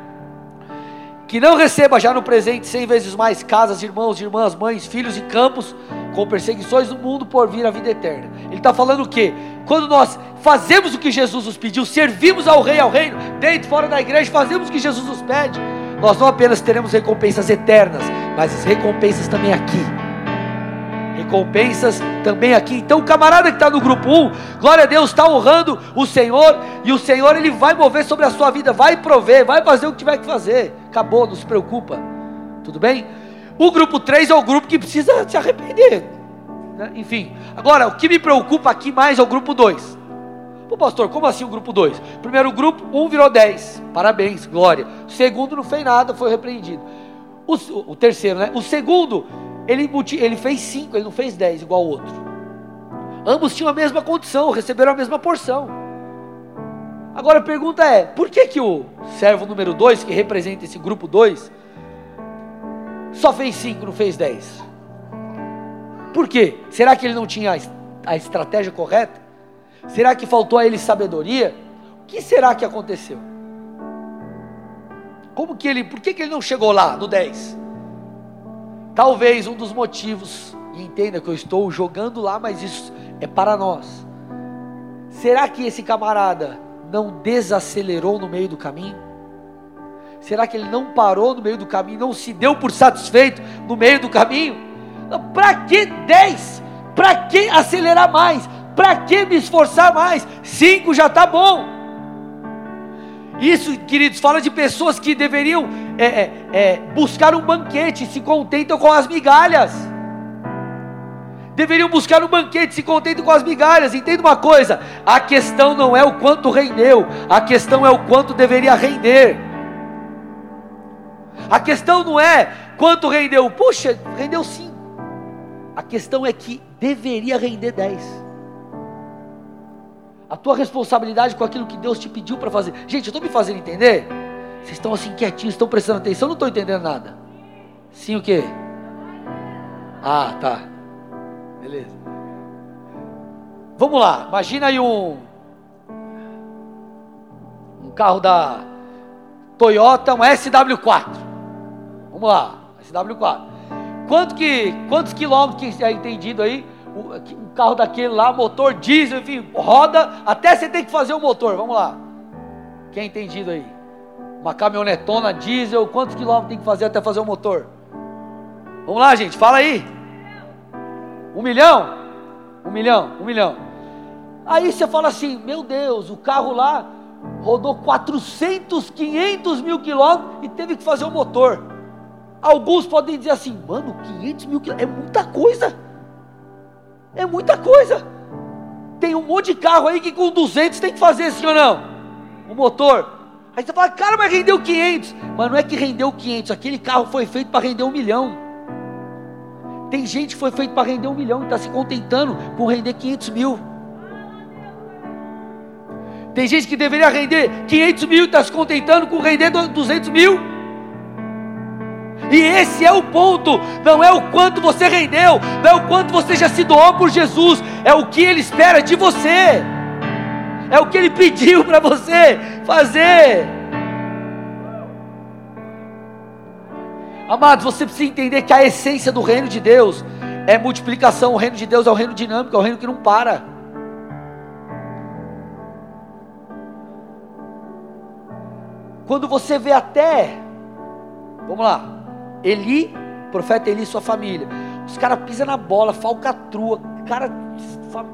que não receba já no presente cem vezes mais casas, irmãos, irmãs, mães, filhos e campos, com perseguições no mundo por vir a vida eterna. Ele está falando o quê? Quando nós fazemos o que Jesus nos pediu, servimos ao Rei, ao Reino, dentro fora da igreja, fazemos o que Jesus nos pede, nós não apenas teremos recompensas eternas, mas as recompensas também aqui recompensas também aqui. Então, o camarada que está no grupo 1, glória a Deus, está honrando o Senhor, e o Senhor ele vai mover sobre a sua vida, vai prover, vai fazer o que tiver que fazer. Acabou, não se preocupa. Tudo bem? O grupo 3 é o grupo que precisa se arrepender. Né? Enfim, agora o que me preocupa aqui mais é o grupo 2. Pô, pastor, como assim o grupo 2? Primeiro grupo, 1 um virou 10. Parabéns, glória. O segundo não fez nada, foi repreendido. O, o terceiro, né? O segundo ele, ele fez cinco, ele não fez dez igual o outro. Ambos tinham a mesma condição, receberam a mesma porção. Agora a pergunta é: por que, que o servo número dois, que representa esse grupo dois, só fez cinco, não fez dez? Por quê? Será que ele não tinha a estratégia correta? Será que faltou a ele sabedoria? O que será que aconteceu? Como que ele, por que, que ele não chegou lá no 10? Talvez um dos motivos, e entenda que eu estou jogando lá, mas isso é para nós. Será que esse camarada não desacelerou no meio do caminho? Será que ele não parou no meio do caminho, não se deu por satisfeito no meio do caminho? Para que 10? Para que acelerar mais? Para que me esforçar mais? Cinco já está bom. Isso, queridos, fala de pessoas que deveriam é, é, é, buscar um banquete, se contentam com as migalhas. Deveriam buscar um banquete, se contentam com as migalhas. Entenda uma coisa: a questão não é o quanto rendeu, a questão é o quanto deveria render. A questão não é quanto rendeu, puxa, rendeu sim. A questão é que deveria render 10 a tua responsabilidade com aquilo que Deus te pediu para fazer. Gente, eu estou me fazendo entender? Vocês estão assim quietinhos, estão prestando atenção, não estou entendendo nada. Sim o quê? Ah, tá. Beleza. Vamos lá, imagina aí um um carro da Toyota, um SW4. Vamos lá, SW4. Quanto que, quantos quilômetros que é entendido aí? Um carro daquele lá, motor diesel, enfim, roda, até você tem que fazer o motor. Vamos lá. Quem é entendido aí? Uma caminhonetona diesel, quantos quilômetros tem que fazer até fazer o motor? Vamos lá, gente, fala aí. Um milhão? Um milhão, um milhão. Aí você fala assim: Meu Deus, o carro lá rodou 400, 500 mil quilômetros e teve que fazer o motor. Alguns podem dizer assim: Mano, 500 mil quilômetros é muita coisa. É muita coisa. Tem um monte de carro aí que com 200 tem que fazer sim ou não? O motor. Aí você fala, cara, mas rendeu 500. Mas não é que rendeu 500, aquele carro foi feito para render um milhão. Tem gente que foi feito para render um milhão e está se contentando com render 500 mil. Tem gente que deveria render 500 mil e está se contentando com render 200 mil. E esse é o ponto, não é o quanto você rendeu, não é o quanto você já se doou por Jesus, é o que Ele espera de você, é o que Ele pediu para você fazer. Amados, você precisa entender que a essência do reino de Deus é multiplicação. O reino de Deus é o reino dinâmico, é o reino que não para. Quando você vê até, vamos lá, Eli, profeta Eli e sua família, os caras pisam na bola, falcatrua, cara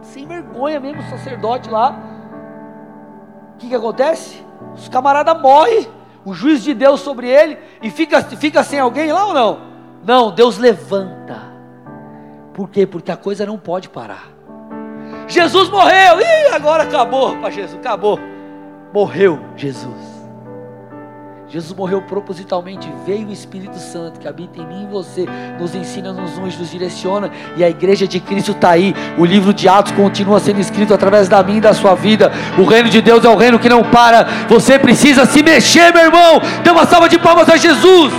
sem vergonha mesmo, sacerdote lá. O que, que acontece? Os camaradas morrem, o juiz de Deus sobre ele, e fica, fica sem alguém lá ou não? Não, Deus levanta. Por quê? Porque a coisa não pode parar. Jesus morreu, e agora acabou para Jesus, acabou. Morreu Jesus. Jesus morreu propositalmente, veio o Espírito Santo que habita em mim e você, nos ensina, nos unge, nos direciona, e a igreja de Cristo está aí. O livro de Atos continua sendo escrito através da minha e da sua vida. O reino de Deus é o reino que não para. Você precisa se mexer, meu irmão. Dê uma salva de palmas a Jesus.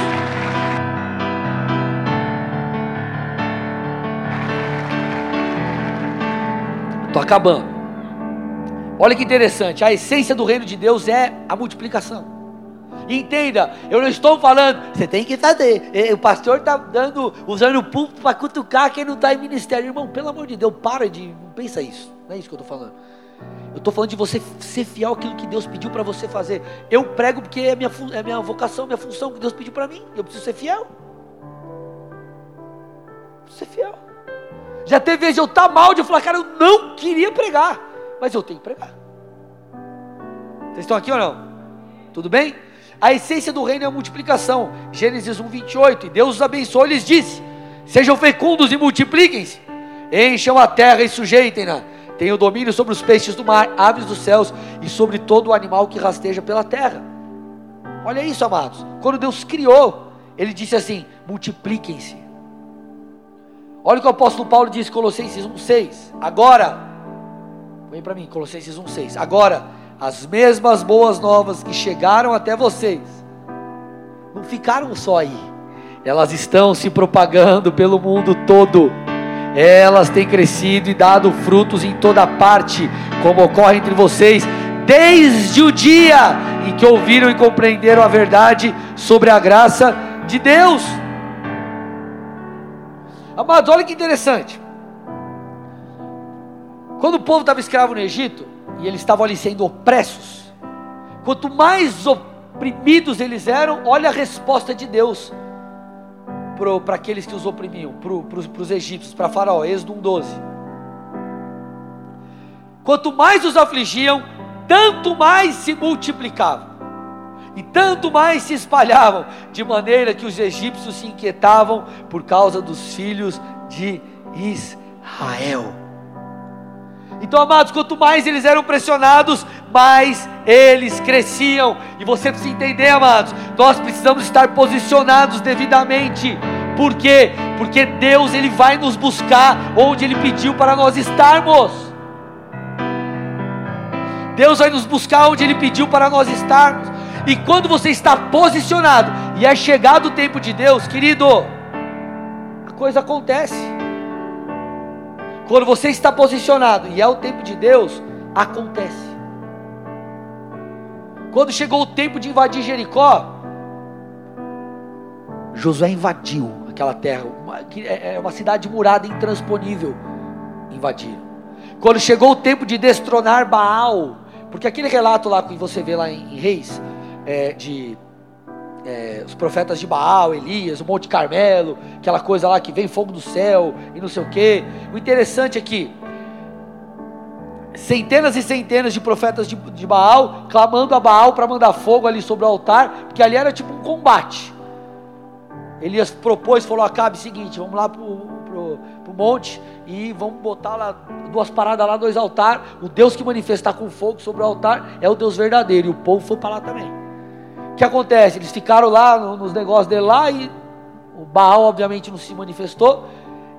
Estou acabando. Olha que interessante, a essência do reino de Deus é a multiplicação. Entenda, eu não estou falando, você tem que fazer. O pastor está dando, usando o púlpito para cutucar quem não está em ministério. Irmão, pelo amor de Deus, para de. Não pensa isso. Não é isso que eu estou falando. Eu estou falando de você ser fiel àquilo que Deus pediu para você fazer. Eu prego porque é minha, é minha vocação, minha função que Deus pediu para mim. Eu preciso ser fiel. Ser fiel. Já teve vezes eu estar tá mal de falar, cara, eu não queria pregar, mas eu tenho que pregar. Vocês estão aqui ou não? Tudo bem? A essência do reino é a multiplicação. Gênesis 1, 28. E Deus os abençoou e lhes disse: Sejam fecundos e multipliquem-se, encham a terra e sujeitem-na. Tenham domínio sobre os peixes do mar, aves dos céus e sobre todo o animal que rasteja pela terra. Olha isso, amados. Quando Deus criou, Ele disse assim: multipliquem-se. Olha o que o apóstolo Paulo diz Colossenses 1,6. Agora, vem para mim, Colossenses 1,6. Agora, as mesmas boas novas que chegaram até vocês, não ficaram só aí, elas estão se propagando pelo mundo todo. Elas têm crescido e dado frutos em toda parte, como ocorre entre vocês, desde o dia em que ouviram e compreenderam a verdade sobre a graça de Deus. Amados, olha que interessante. Quando o povo estava escravo no Egito, e eles estavam ali sendo opressos. Quanto mais oprimidos eles eram, olha a resposta de Deus para aqueles que os oprimiam, para os egípcios, para Faraó, Êxodo 1,12. Quanto mais os afligiam, tanto mais se multiplicavam, e tanto mais se espalhavam, de maneira que os egípcios se inquietavam por causa dos filhos de Israel. Então, amados, quanto mais eles eram pressionados, mais eles cresciam. E você precisa entender, amados, nós precisamos estar posicionados devidamente. Por quê? Porque Deus ele vai nos buscar onde ele pediu para nós estarmos. Deus vai nos buscar onde ele pediu para nós estarmos. E quando você está posicionado e é chegado o tempo de Deus, querido, a coisa acontece. Quando você está posicionado e é o tempo de Deus, acontece. Quando chegou o tempo de invadir Jericó, Josué invadiu aquela terra, que é, é uma cidade murada intransponível. Invadiram. Quando chegou o tempo de destronar Baal, porque aquele relato lá que você vê lá em, Reis, é, de é, os profetas de Baal, Elias, o Monte Carmelo, aquela coisa lá que vem fogo do céu e não sei o que. O interessante é que centenas e centenas de profetas de, de Baal clamando a Baal para mandar fogo ali sobre o altar, porque ali era tipo um combate. Elias propôs, falou: Acabe seguinte, vamos lá para o monte e vamos botar lá duas paradas lá, dois altares. O Deus que manifestar com fogo sobre o altar é o Deus verdadeiro, e o povo foi para lá também. Que acontece? Eles ficaram lá nos negócios dele lá e o Baal obviamente não se manifestou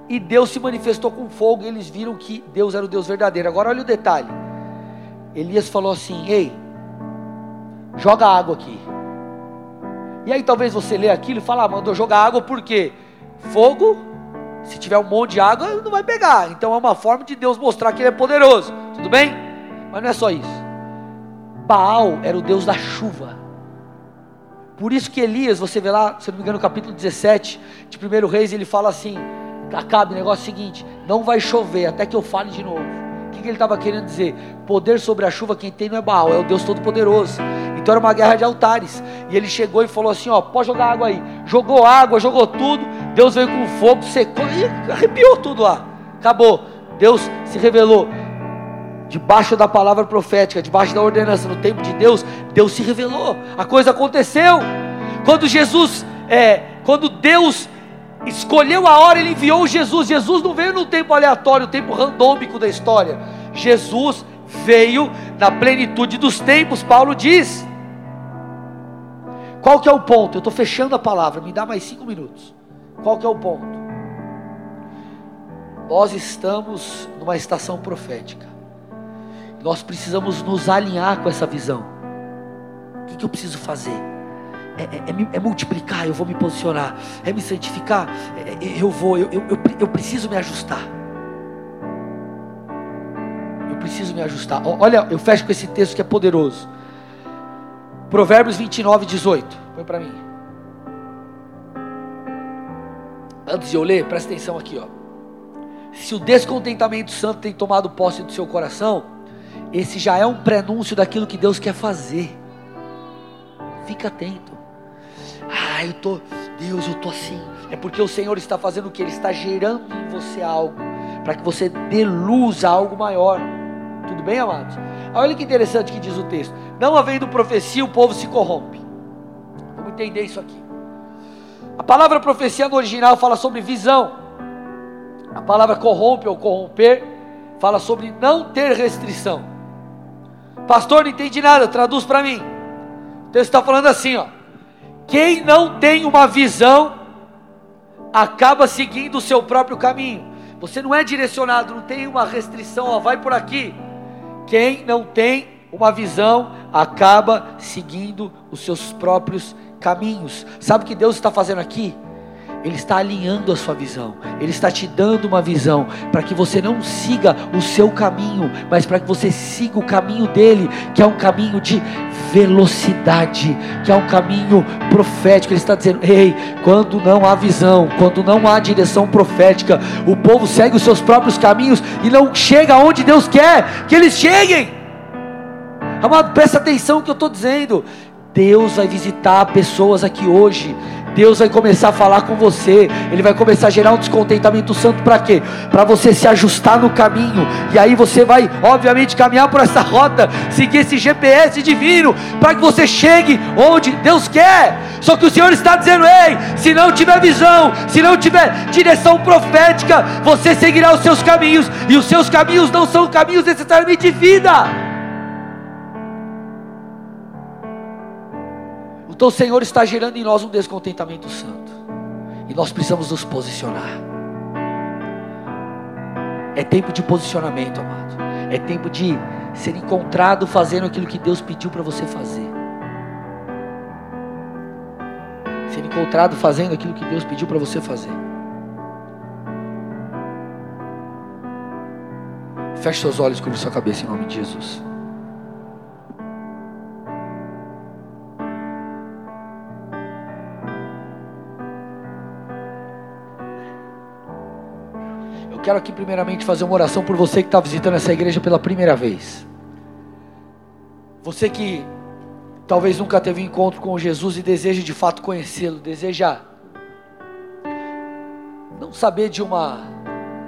e Deus se manifestou com fogo e eles viram que Deus era o Deus verdadeiro. Agora olha o detalhe. Elias falou assim: Ei, joga água aqui. E aí talvez você lê aquilo e fala, ah, mandou jogar água por quê? Fogo, se tiver um monte de água, não vai pegar. Então é uma forma de Deus mostrar que Ele é poderoso. Tudo bem? Mas não é só isso. Baal era o Deus da chuva. Por isso que Elias, você vê lá, se não me engano, no capítulo 17 de 1 Reis, ele fala assim: Acabe, negócio é seguinte, não vai chover até que eu fale de novo. O que, que ele estava querendo dizer? Poder sobre a chuva, quem tem não é Baal, é o Deus Todo-Poderoso. Então era uma guerra de altares. E ele chegou e falou assim: Ó, pode jogar água aí. Jogou água, jogou tudo. Deus veio com fogo, secou e arrepiou tudo lá. Acabou. Deus se revelou. Debaixo da palavra profética, debaixo da ordenança, no tempo de Deus, Deus se revelou. A coisa aconteceu. Quando Jesus, é, quando Deus escolheu a hora, ele enviou Jesus. Jesus não veio no tempo aleatório, tempo randômico da história. Jesus veio na plenitude dos tempos, Paulo diz. Qual que é o ponto? Eu estou fechando a palavra, me dá mais cinco minutos. Qual que é o ponto? Nós estamos numa estação profética. Nós precisamos nos alinhar com essa visão. O que, que eu preciso fazer? É, é, é, é, multiplicar, eu vou me posicionar. É me santificar, é, é, eu vou, eu, eu, eu, eu preciso me ajustar. Eu preciso me ajustar. Olha, eu fecho com esse texto que é poderoso. Provérbios 29, 18. Põe para mim. Antes de eu ler, presta atenção aqui, ó. Se o descontentamento santo tem tomado posse do seu coração, esse já é um prenúncio daquilo que Deus quer fazer. Fica atento. Ah, eu tô, Deus, eu tô assim. É porque o Senhor está fazendo o que? Ele está gerando em você algo, para que você dê luz a algo maior. Tudo bem, amados? Olha que interessante que diz o texto. Não havendo profecia, o povo se corrompe. Vamos entender isso aqui. A palavra profecia no original fala sobre visão. A palavra corrompe ou corromper fala sobre não ter restrição. Pastor, não entendi nada, traduz para mim. O texto está falando assim, ó. Quem não tem uma visão acaba seguindo o seu próprio caminho. Você não é direcionado, não tem uma restrição, ó, vai por aqui. Quem não tem uma visão acaba seguindo os seus próprios caminhos. Sabe o que Deus está fazendo aqui? Ele está alinhando a sua visão, Ele está te dando uma visão para que você não siga o seu caminho, mas para que você siga o caminho dele, que é um caminho de velocidade, que é um caminho profético. Ele está dizendo: ei, quando não há visão, quando não há direção profética, o povo segue os seus próprios caminhos e não chega aonde Deus quer que eles cheguem. Amado, presta atenção no que eu estou dizendo. Deus vai visitar pessoas aqui hoje. Deus vai começar a falar com você. Ele vai começar a gerar um descontentamento santo para quê? Para você se ajustar no caminho. E aí você vai, obviamente, caminhar por essa rota, seguir esse GPS divino, para que você chegue onde Deus quer. Só que o Senhor está dizendo: ei, se não tiver visão, se não tiver direção profética, você seguirá os seus caminhos. E os seus caminhos não são caminhos necessariamente de vida. Então o Senhor está gerando em nós um descontentamento santo. E nós precisamos nos posicionar. É tempo de posicionamento, amado. É tempo de ser encontrado fazendo aquilo que Deus pediu para você fazer. Ser encontrado fazendo aquilo que Deus pediu para você fazer. Feche seus olhos, cubra sua cabeça em nome de Jesus. Quero aqui primeiramente fazer uma oração por você que está visitando essa igreja pela primeira vez. Você que talvez nunca teve um encontro com Jesus e deseja de fato conhecê-lo, deseja não saber de uma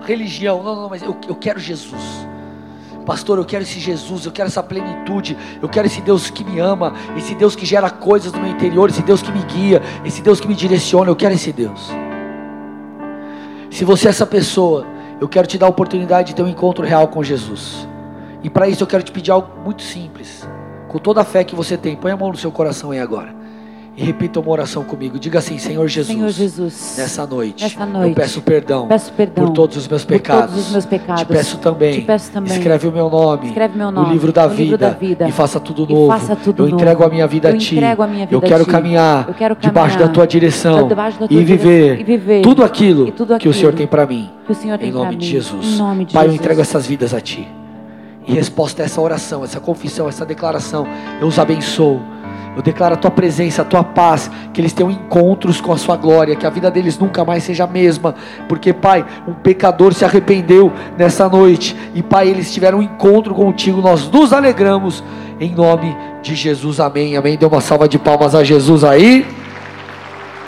religião, não, não, mas eu, eu quero Jesus. Pastor, eu quero esse Jesus, eu quero essa plenitude, eu quero esse Deus que me ama, esse Deus que gera coisas no meu interior, esse Deus que me guia, esse Deus que me direciona, eu quero esse Deus. Se você é essa pessoa, eu quero te dar a oportunidade de ter um encontro real com Jesus. E para isso eu quero te pedir algo muito simples. Com toda a fé que você tem, põe a mão no seu coração aí agora. E repita uma oração comigo. Diga assim: Senhor Jesus. Senhor Jesus. Nessa noite. Nessa noite. Eu peço perdão. Peço perdão por todos os meus por pecados. todos os meus pecados. Te peço também. Te peço também. Escreve o meu nome. Escreve meu nome No livro da, no vida, livro da vida. E faça tudo E novo. faça tudo eu entrego novo. a minha vida Eu a ti. entrego a minha vida eu a quero ti. caminhar Eu quero debaixo caminhar da tua direção. debaixo da tua e, viver. E viver tudo aquilo tudo que o Senhor aquilo tem para mim. que o Senhor tem Em nome de mim. Jesus. Em nome de Pai, eu Jesus. entrego essas vidas a ti. Em resposta a essa oração, essa confissão, essa declaração, eu os abençoo. Eu declaro a tua presença, a tua paz, que eles tenham encontros com a sua glória, que a vida deles nunca mais seja a mesma, porque, Pai, um pecador se arrependeu nessa noite, e, Pai, eles tiveram um encontro contigo, nós nos alegramos, em nome de Jesus, amém, amém. Dê uma salva de palmas a Jesus aí.